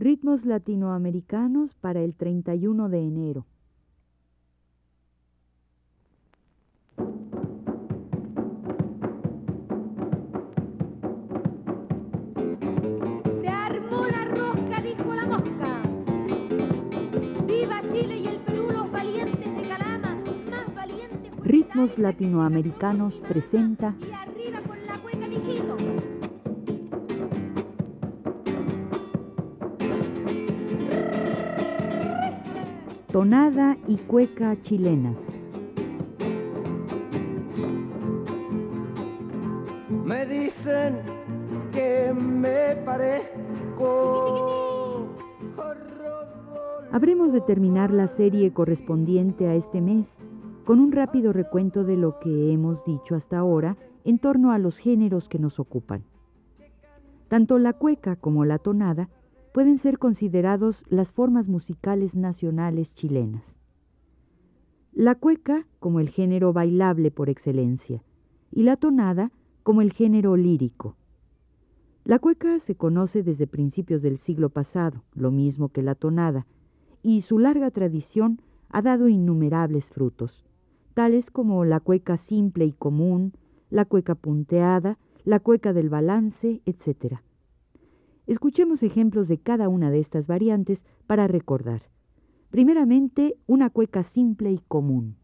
Ritmos latinoamericanos para el 31 de enero. Se armó la rosca, dijo la mosca. Viva Chile y el Perú, los valientes de Calama, más valientes. Ritmos latinoamericanos presenta tonada y cueca chilenas. Me dicen que me parezco. Habremos de terminar la serie correspondiente a este mes con un rápido recuento de lo que hemos dicho hasta ahora en torno a los géneros que nos ocupan. Tanto la cueca como la tonada pueden ser considerados las formas musicales nacionales chilenas. La cueca como el género bailable por excelencia y la tonada como el género lírico. La cueca se conoce desde principios del siglo pasado, lo mismo que la tonada, y su larga tradición ha dado innumerables frutos, tales como la cueca simple y común, la cueca punteada, la cueca del balance, etc. Escuchemos ejemplos de cada una de estas variantes para recordar. Primeramente, una cueca simple y común.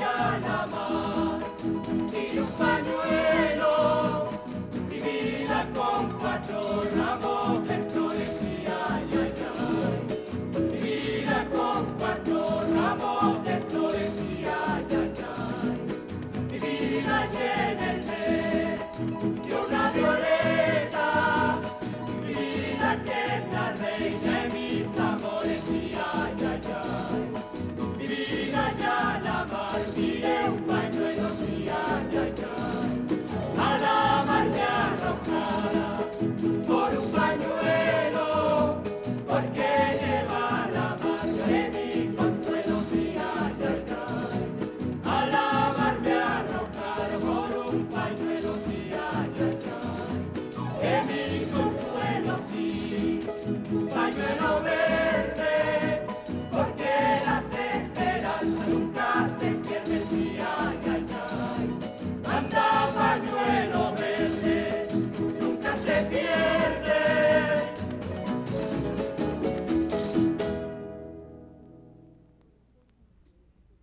jana ma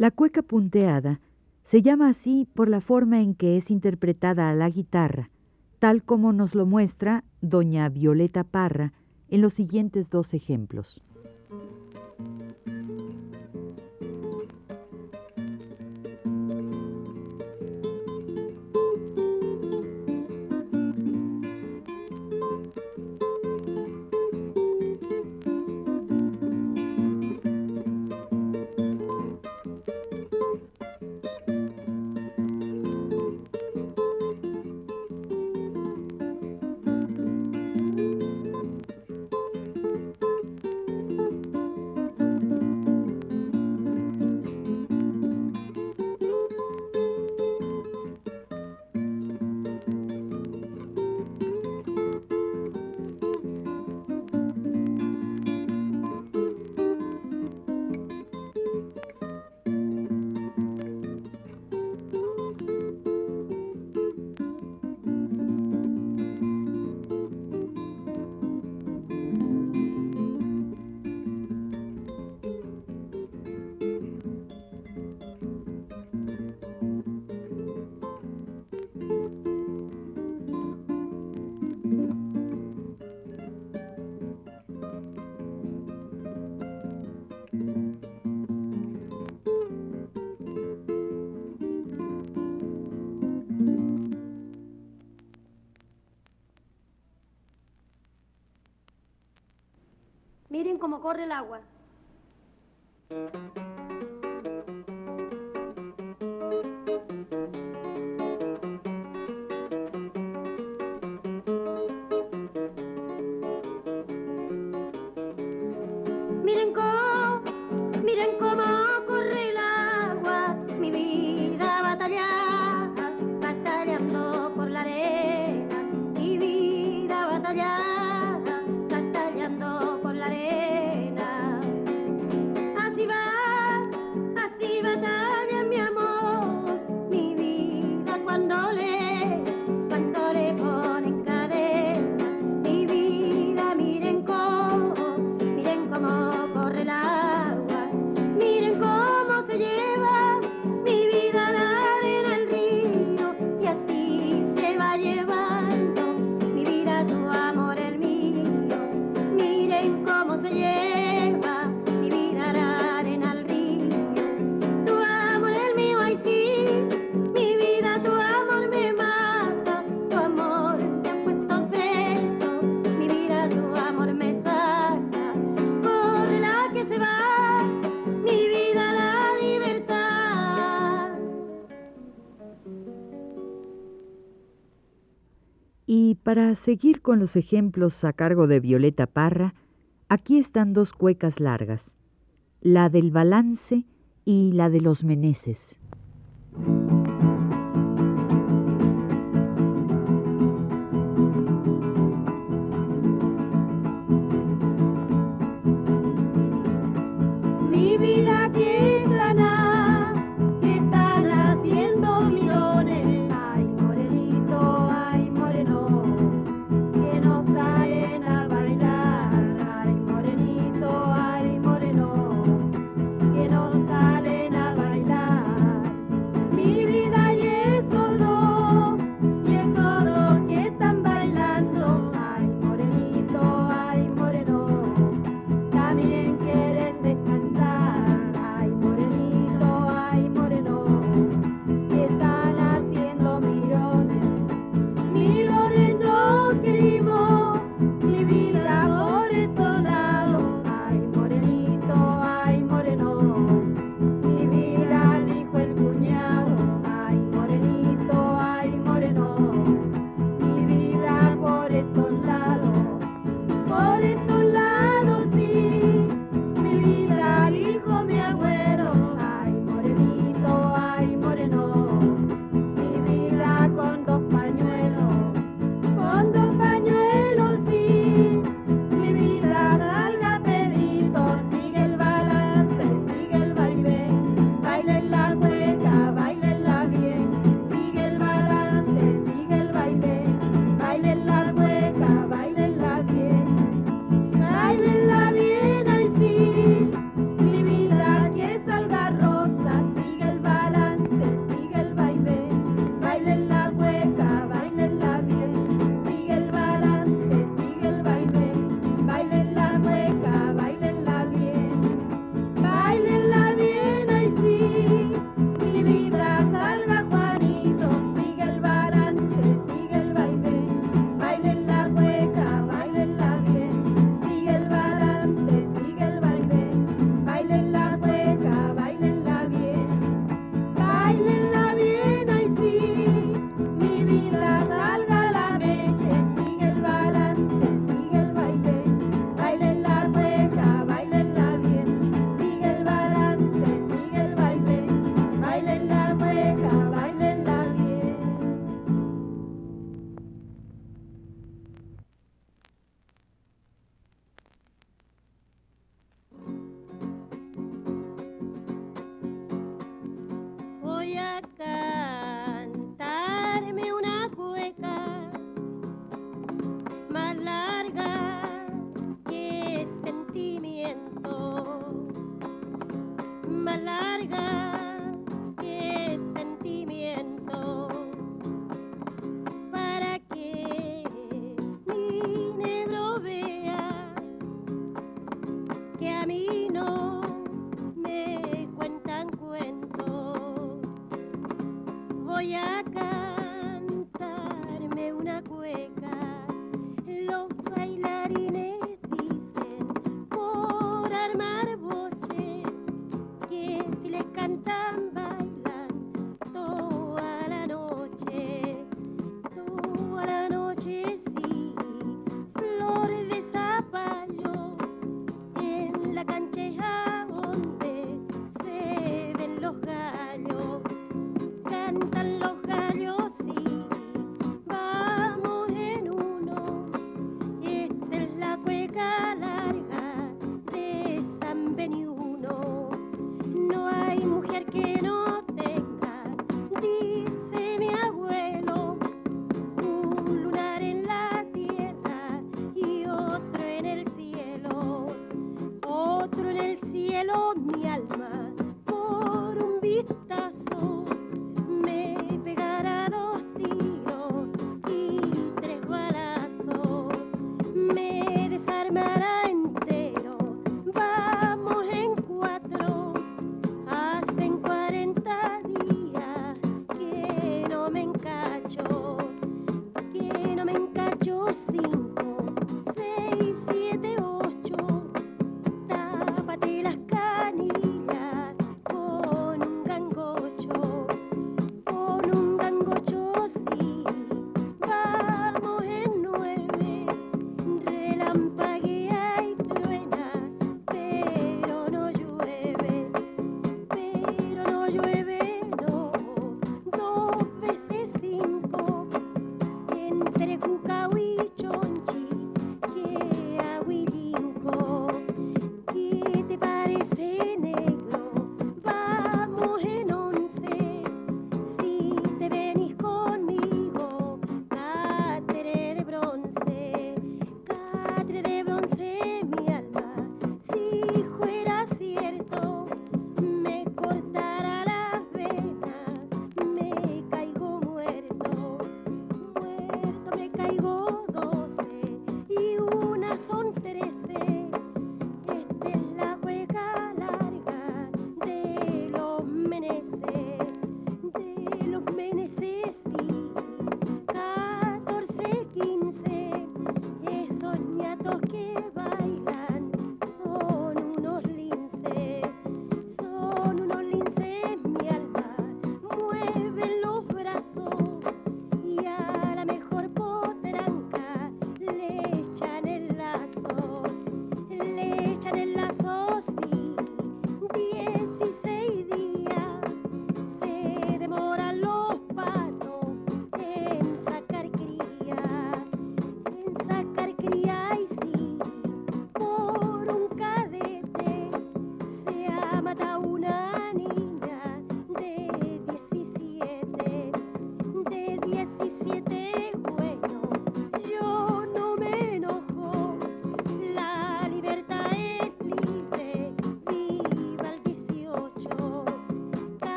La cueca punteada se llama así por la forma en que es interpretada a la guitarra, tal como nos lo muestra doña Violeta Parra en los siguientes dos ejemplos. como corre el agua. Para seguir con los ejemplos a cargo de Violeta Parra, aquí están dos cuecas largas, la del balance y la de los meneses.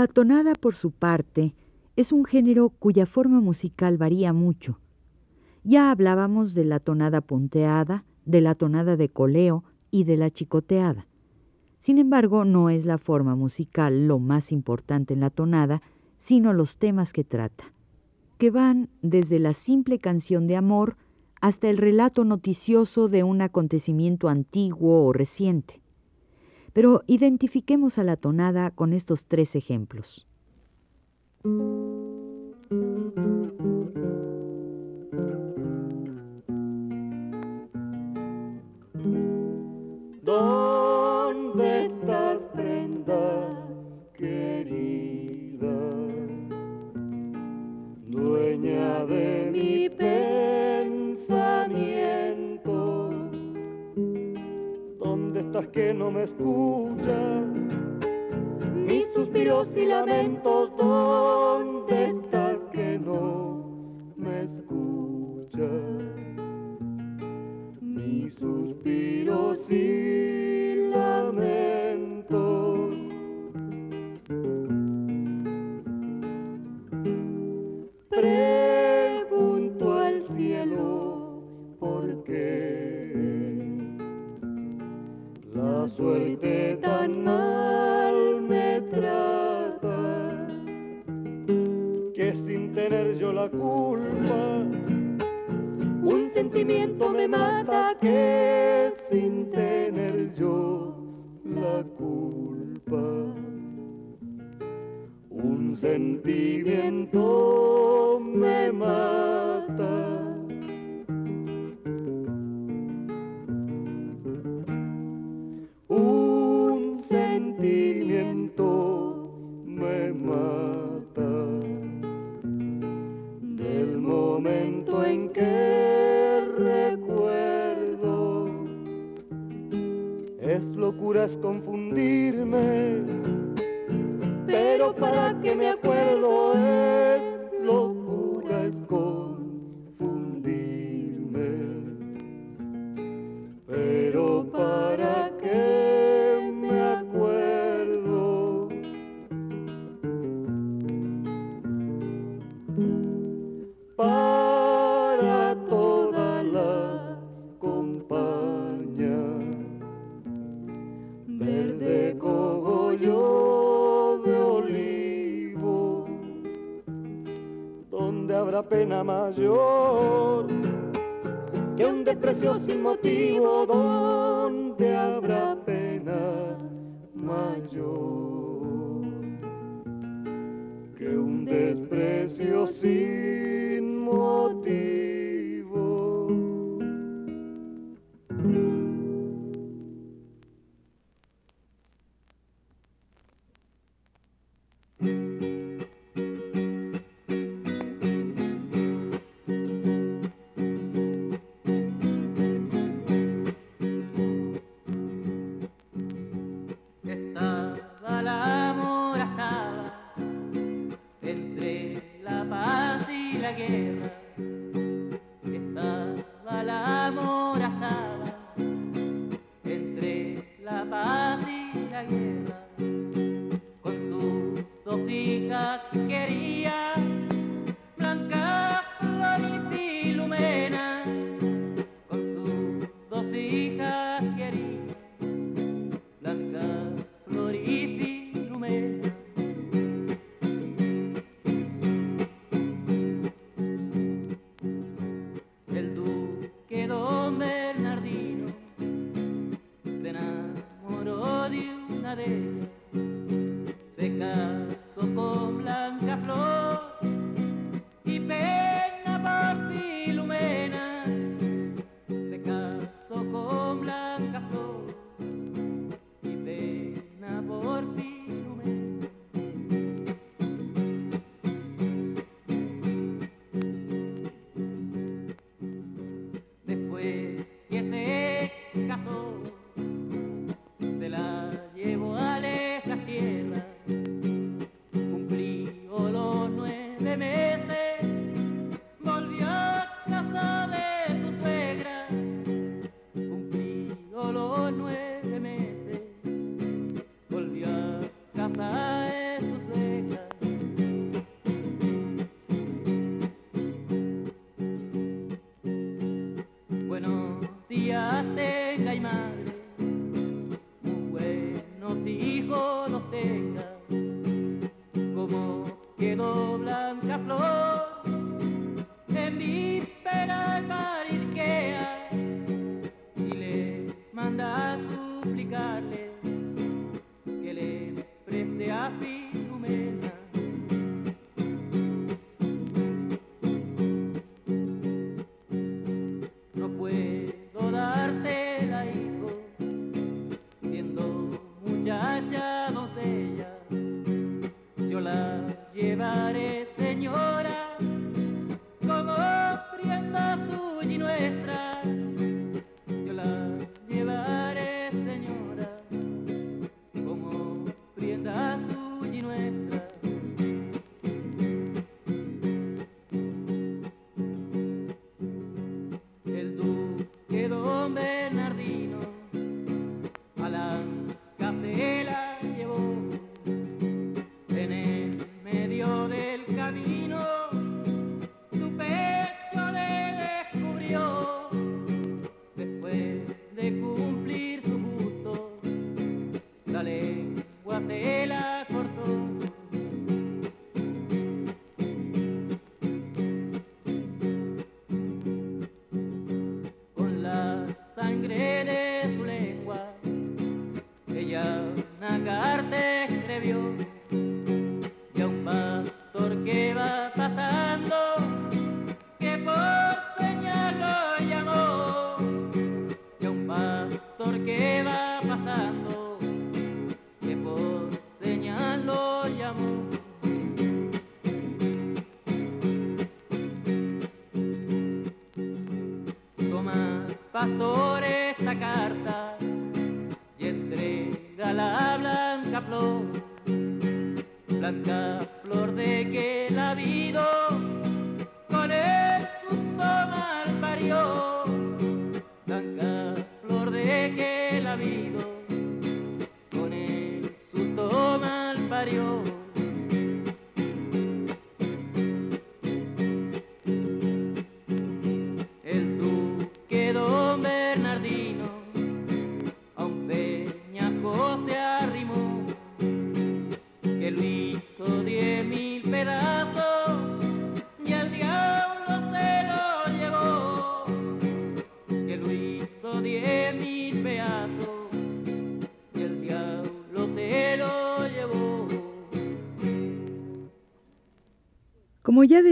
La tonada, por su parte, es un género cuya forma musical varía mucho. Ya hablábamos de la tonada punteada, de la tonada de coleo y de la chicoteada. Sin embargo, no es la forma musical lo más importante en la tonada, sino los temas que trata, que van desde la simple canción de amor hasta el relato noticioso de un acontecimiento antiguo o reciente. Pero identifiquemos a la tonada con estos tres ejemplos.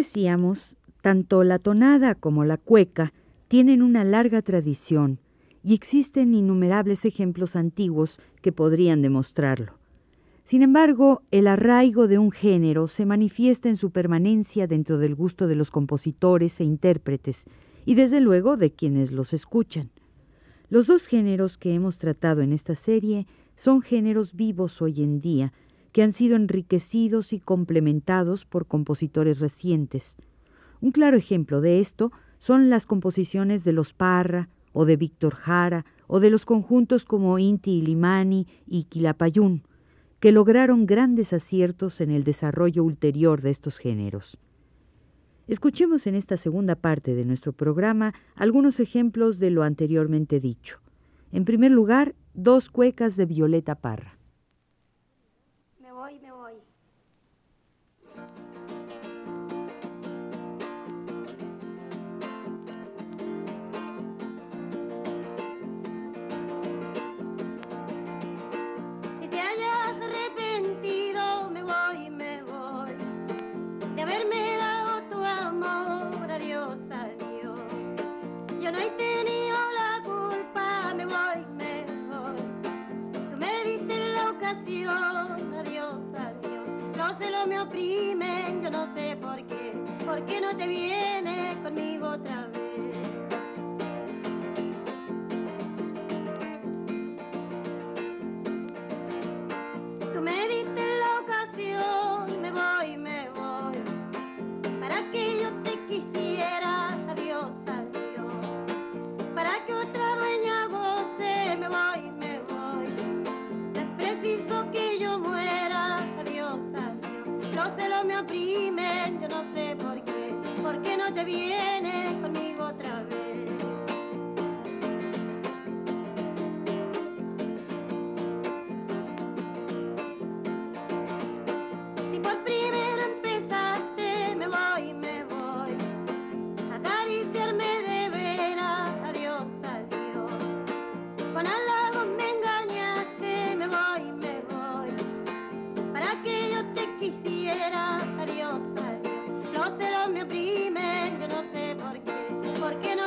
Decíamos, tanto la tonada como la cueca tienen una larga tradición y existen innumerables ejemplos antiguos que podrían demostrarlo. Sin embargo, el arraigo de un género se manifiesta en su permanencia dentro del gusto de los compositores e intérpretes, y desde luego de quienes los escuchan. Los dos géneros que hemos tratado en esta serie son géneros vivos hoy en día, que han sido enriquecidos y complementados por compositores recientes. Un claro ejemplo de esto son las composiciones de los Parra o de Víctor Jara o de los conjuntos como Inti Limani y Quilapayún, que lograron grandes aciertos en el desarrollo ulterior de estos géneros. Escuchemos en esta segunda parte de nuestro programa algunos ejemplos de lo anteriormente dicho. En primer lugar, dos cuecas de Violeta Parra. Ocasión, adiós, adiós. Los celos me oprimen, yo no sé por qué. ¿Por qué no te vienes conmigo otra vez? Que yo muera, adiós. Los celos me oprimen, yo no sé por qué. ¿Por qué no te vienes conmigo otra vez?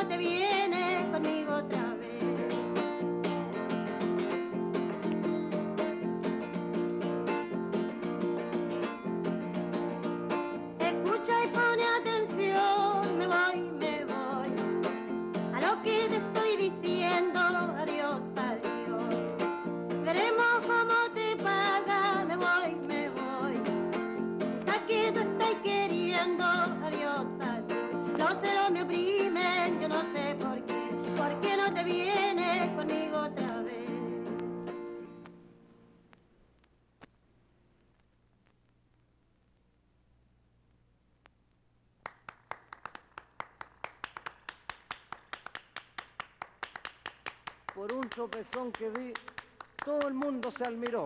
Te vienes ¿Por qué no te vienes conmigo otra vez? Por un tropezón que di, todo el mundo se admiró.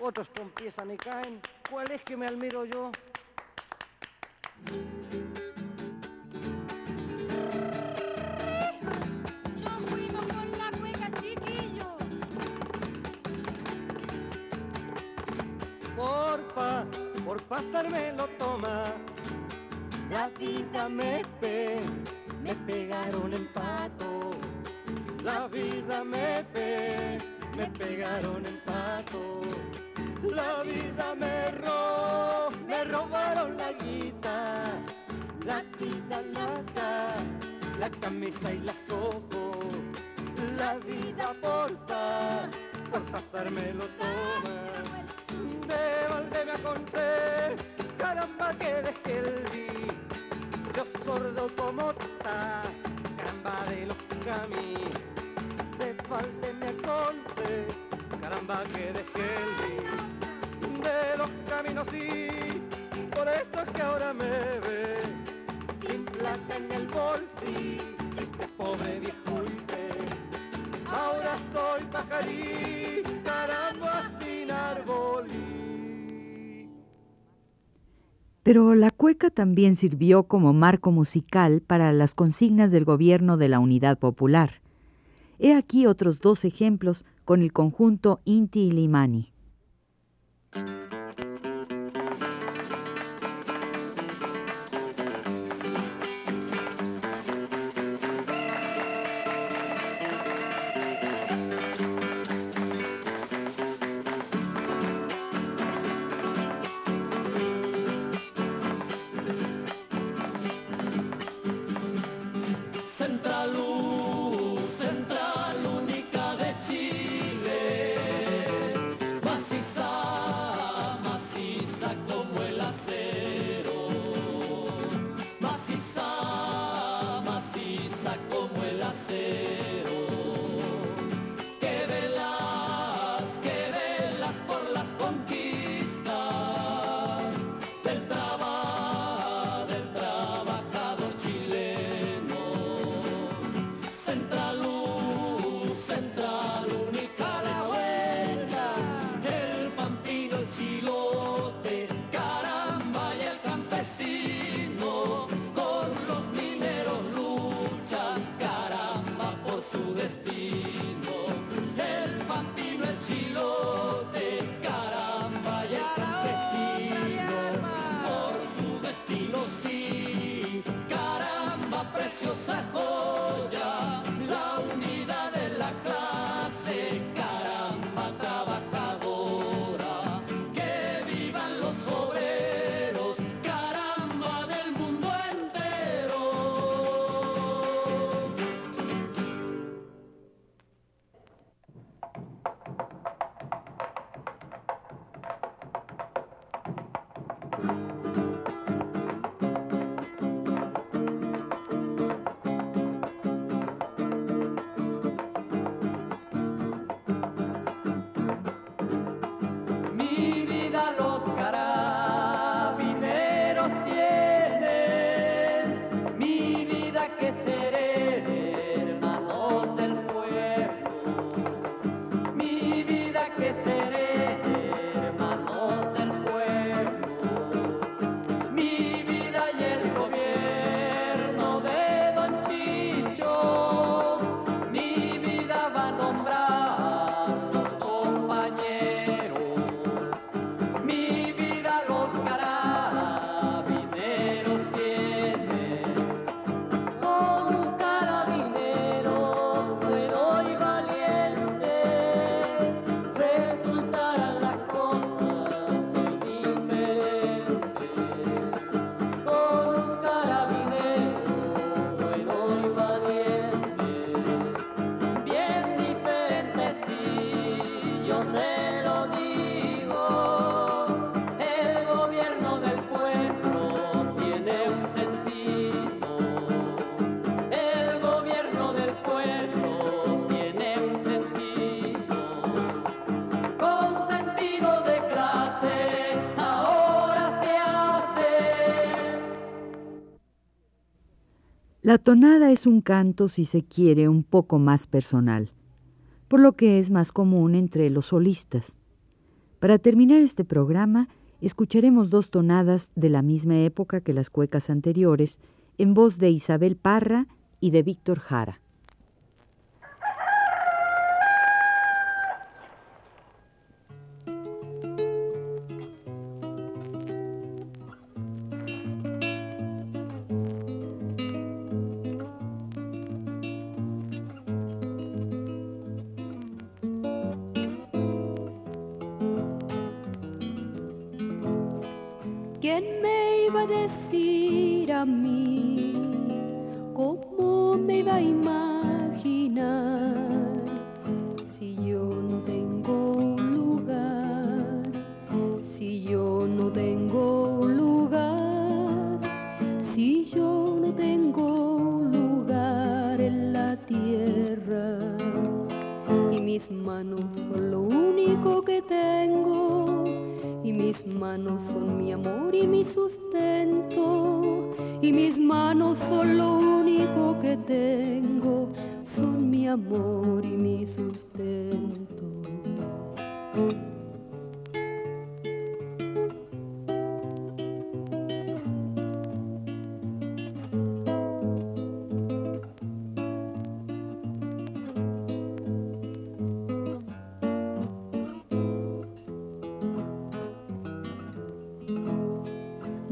Otros tropiezan y caen. ¿Cuál es que me admiro yo? Por pasarme lo toma. La vida me pe, me pegaron en pato. La vida me pe, me pegaron en pato. La vida me ro, me robaron la guita. La vida, la ca, la camisa y las ojos. La vida porfa, por pasarme lo toma. Me aconseja, caramba que dejé el vi. Yo sordo como está, caramba de los caminos. De balde me aconseja, caramba que dejé el vi. De los caminos sí, por eso es que ahora me ve sin plata en el bolsillo, este pobre viejo y feo. Ahora soy pajarí, caramba Pero la cueca también sirvió como marco musical para las consignas del gobierno de la Unidad Popular. He aquí otros dos ejemplos con el conjunto Inti y Limani. La tonada es un canto, si se quiere, un poco más personal, por lo que es más común entre los solistas. Para terminar este programa, escucharemos dos tonadas de la misma época que las cuecas anteriores, en voz de Isabel Parra y de Víctor Jara. Me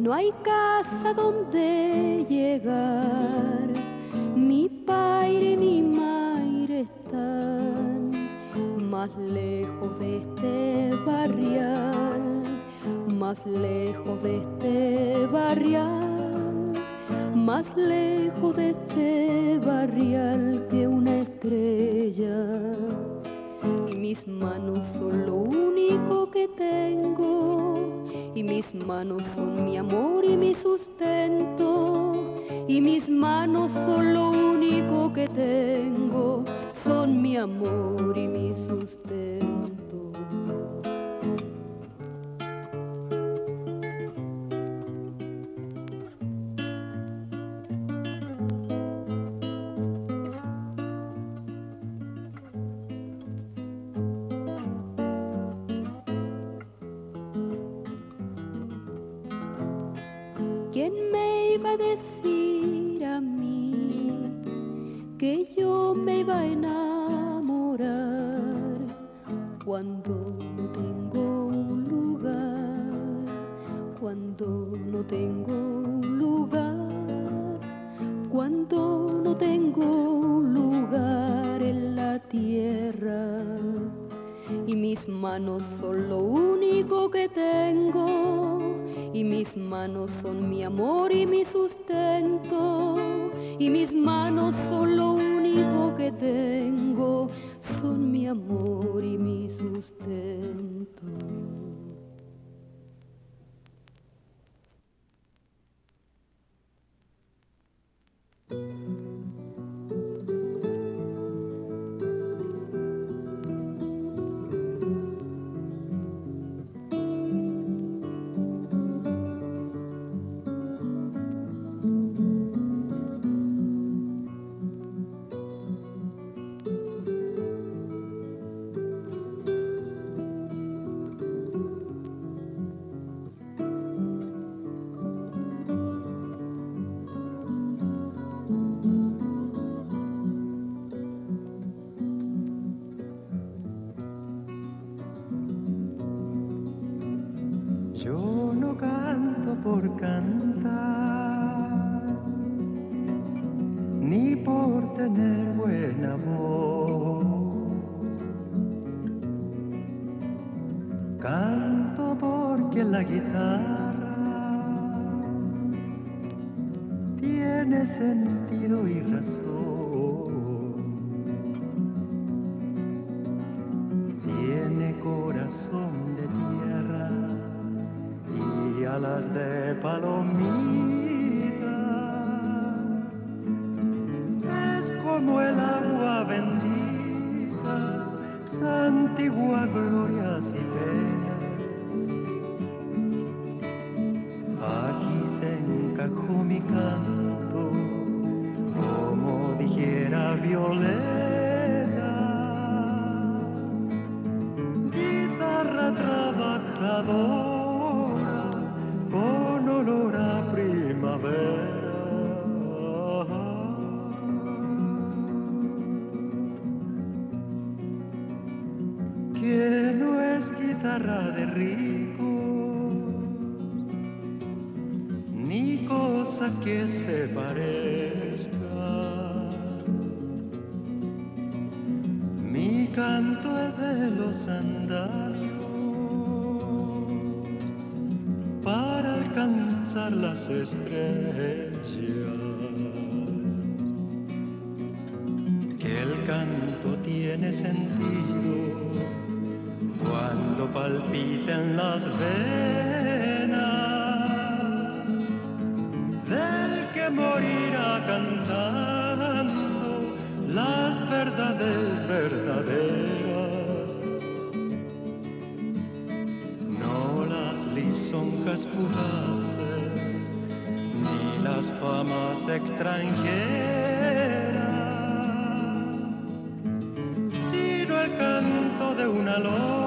No hay casa donde llegar, mi padre y mi madre están más lejos de este barrial, más lejos de este barrial, más lejos de este barrial que una estrella. Y mis manos son lo único que tengo, y mis manos son mi amor y mi sustento, y mis manos son lo único que tengo, son mi amor y mi sustento. Un lugar en la tierra? y mis manos son lo único que tengo. Y mis manos son mi amor y mi sustento. Y mis manos son lo único que tengo. Son mi amor y mi sustento Canto porque la guitarra tiene sentido y razón. Tiene corazón de tierra y alas de palomita. las estrellas. Que el canto tiene sentido cuando palpitan las venas del que morirá cantando las verdades verdaderas. No las lisonjas fugaces ni las famas extranjeras, sino el canto de una lonja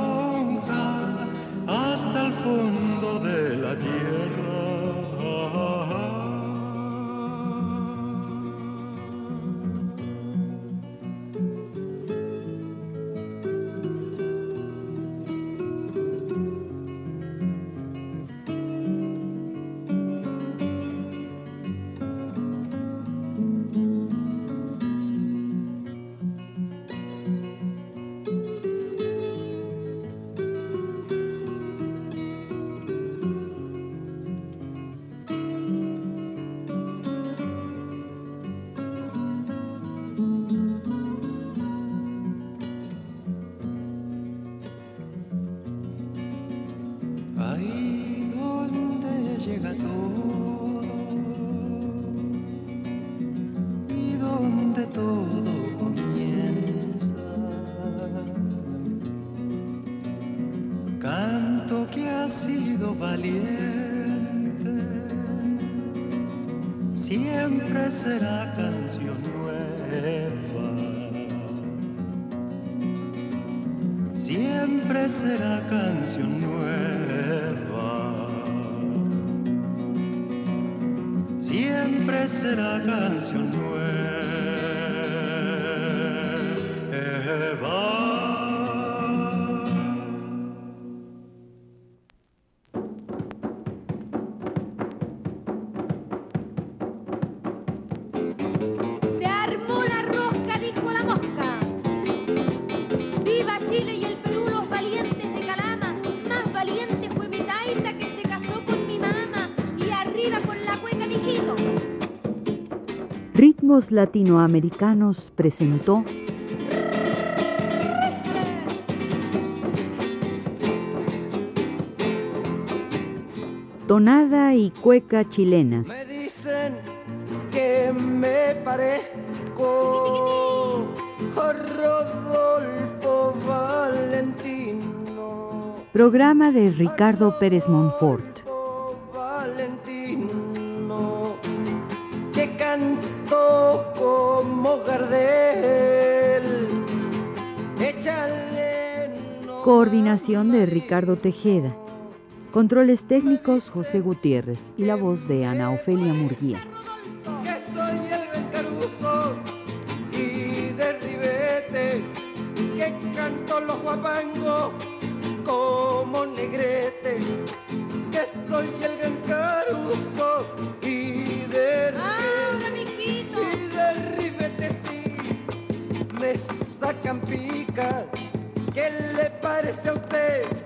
Latinoamericanos presentó Tonada y Cueca Chilenas. Me dicen que me parezco a Rodolfo Valentino. Programa de Ricardo Pérez Monfort. Coordinación de Ricardo Tejeda. Controles técnicos José Gutiérrez y la voz de Ana Ofelia Murguía. que soy el gran Caruso y de Ribete, que canto los guapangos como negrete, que soy el gran Caruso y de Ribete, y de Ribete sí, me sacan pica, ¿qué le parece a usted?